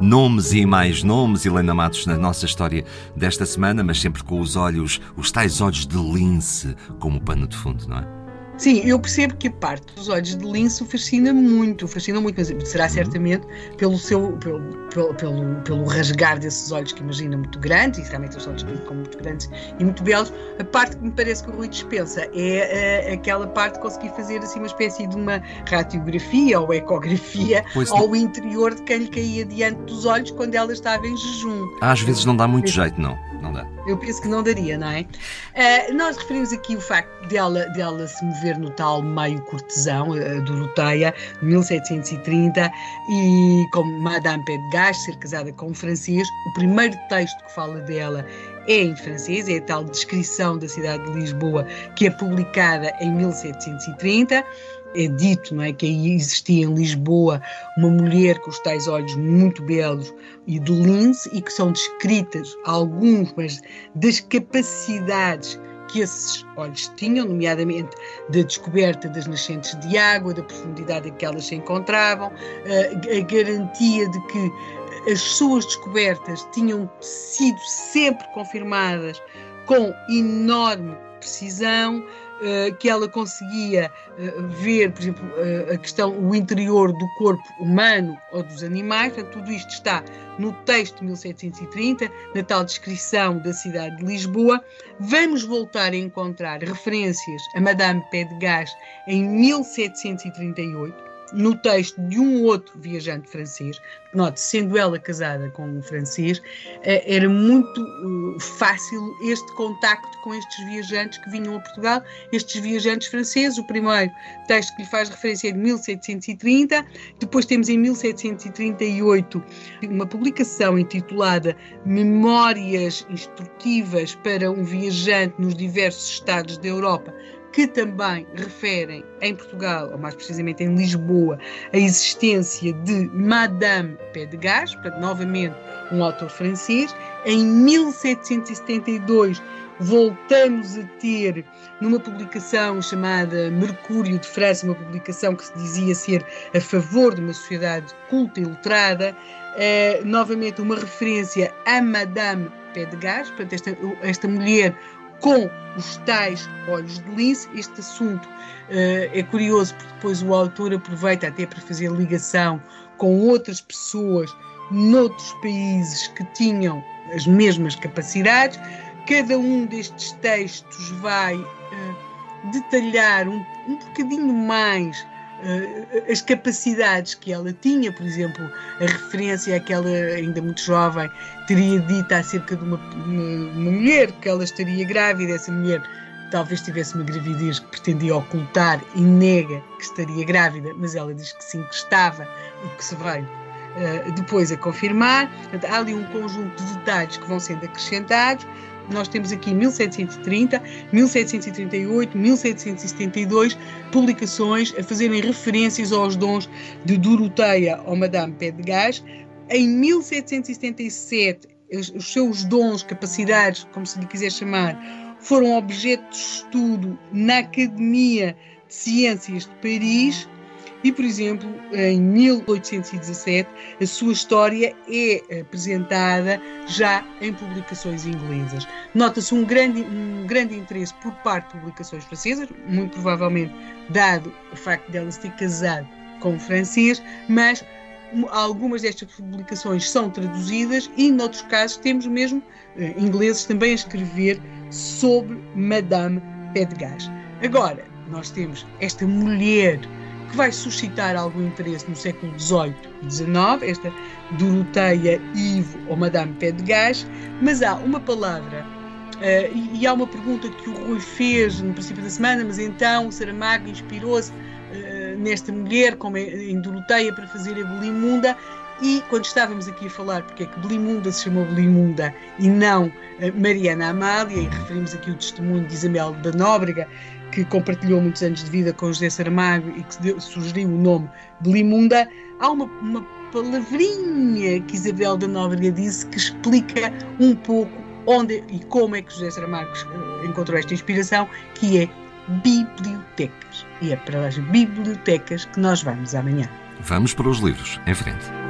Nomes e mais nomes, Helena Matos, na nossa história desta semana, mas sempre com os olhos, os tais olhos de lince, como pano de fundo, não é? Sim, eu percebo que a parte dos olhos de lince o fascina muito, fascina muito, mas será uhum. certamente pelo seu, pelo, pelo, pelo, pelo, rasgar desses olhos que imagina muito grandes, e realmente eles são descritos como muito grandes e muito belos. A parte que me parece que o Rui dispensa é, é aquela parte de conseguir fazer assim uma espécie de uma radiografia ou ecografia pois ao não. interior de quem lhe caía diante dos olhos quando ela estava em jejum. Às vezes não dá muito jeito, não não dá. Eu penso que não daria, não é? Uh, nós referimos aqui o facto dela, dela se mover no tal meio cortesão, uh, Doroteia, 1730, e como Madame Pedgas, ser casada com francês. O primeiro texto que fala dela é em francês, é a tal descrição da cidade de Lisboa, que é publicada em 1730 é dito não é, que aí existia em Lisboa uma mulher com os tais olhos muito belos e de lince e que são descritas algumas das capacidades que esses olhos tinham, nomeadamente da descoberta das nascentes de água, da profundidade em que elas se encontravam, a, a garantia de que as suas descobertas tinham sido sempre confirmadas com enorme precisão, eh, que ela conseguia eh, ver, por exemplo, eh, a questão, o interior do corpo humano ou dos animais, tudo isto está no texto de 1730, na tal descrição da cidade de Lisboa. Vamos voltar a encontrar referências a Madame Pé de Gás em 1738 no texto de um outro viajante francês, note, sendo ela casada com um francês, eh, era muito eh, fácil este contacto com estes viajantes que vinham a Portugal, estes viajantes franceses. O primeiro texto que lhe faz referência é de 1730, depois temos em 1738 uma publicação intitulada Memórias Instrutivas para um Viajante nos Diversos Estados da Europa que também referem em Portugal, ou mais precisamente em Lisboa, a existência de Madame Pedegás, portanto, novamente um autor francês. Em 1772 voltamos a ter numa publicação chamada Mercúrio de França, uma publicação que se dizia ser a favor de uma sociedade culta e letrada, eh, novamente uma referência a Madame Pedegás, portanto, esta, esta mulher com os tais olhos de lince. Este assunto uh, é curioso porque depois o autor aproveita até para fazer ligação com outras pessoas noutros países que tinham as mesmas capacidades. Cada um destes textos vai uh, detalhar um, um bocadinho mais as capacidades que ela tinha, por exemplo, a referência àquela ainda muito jovem teria dito acerca de uma, uma, mulher que ela estaria grávida, essa mulher talvez tivesse uma gravidez que pretendia ocultar e nega que estaria grávida, mas ela diz que sim, que estava e que se veio uh, depois a confirmar. Portanto, há ali um conjunto de detalhes que vão sendo acrescentados nós temos aqui 1730, 1738, 1772 publicações a fazerem referências aos dons de Doroteia ou Madame Pé de Gás. Em 1777, os, os seus dons, capacidades, como se lhe quiser chamar, foram objeto de estudo na Academia de Ciências de Paris e, por exemplo, em 1817, a sua história é apresentada já em publicações inglesas. Nota-se um grande, um grande interesse por parte de publicações francesas, muito provavelmente dado o facto de ela se ter casado com um francês, mas algumas destas publicações são traduzidas e, noutros casos, temos mesmo eh, ingleses também a escrever sobre Madame Pedgas. Agora, nós temos esta mulher que vai suscitar algum interesse no século XVIII e XIX, esta Doroteia Ivo ou Madame Pé de Gás, mas há uma palavra uh, e, e, há uma pergunta que o Rui fez no princípio da semana, mas então Saramago inspirou-se uh, nesta mulher, como em Doroteia, para fazer a Belimunda, e quando estávamos aqui a falar porque é que Belimunda se chamou Belimunda e não uh, Mariana Amália, e referimos aqui o testemunho de Isabel da Nóbrega, que compartilhou muitos anos de vida com José Saramago e que sugeriu o nome Belimunda, há uma, uma palavrinha que Isabel da Nóbrega disse que explica um pouco onde e como é que José Saramago eh, encontrou esta inspiração, que é bibliotecas. E é para as bibliotecas que nós vamos amanhã. Vamos para os livros, em frente.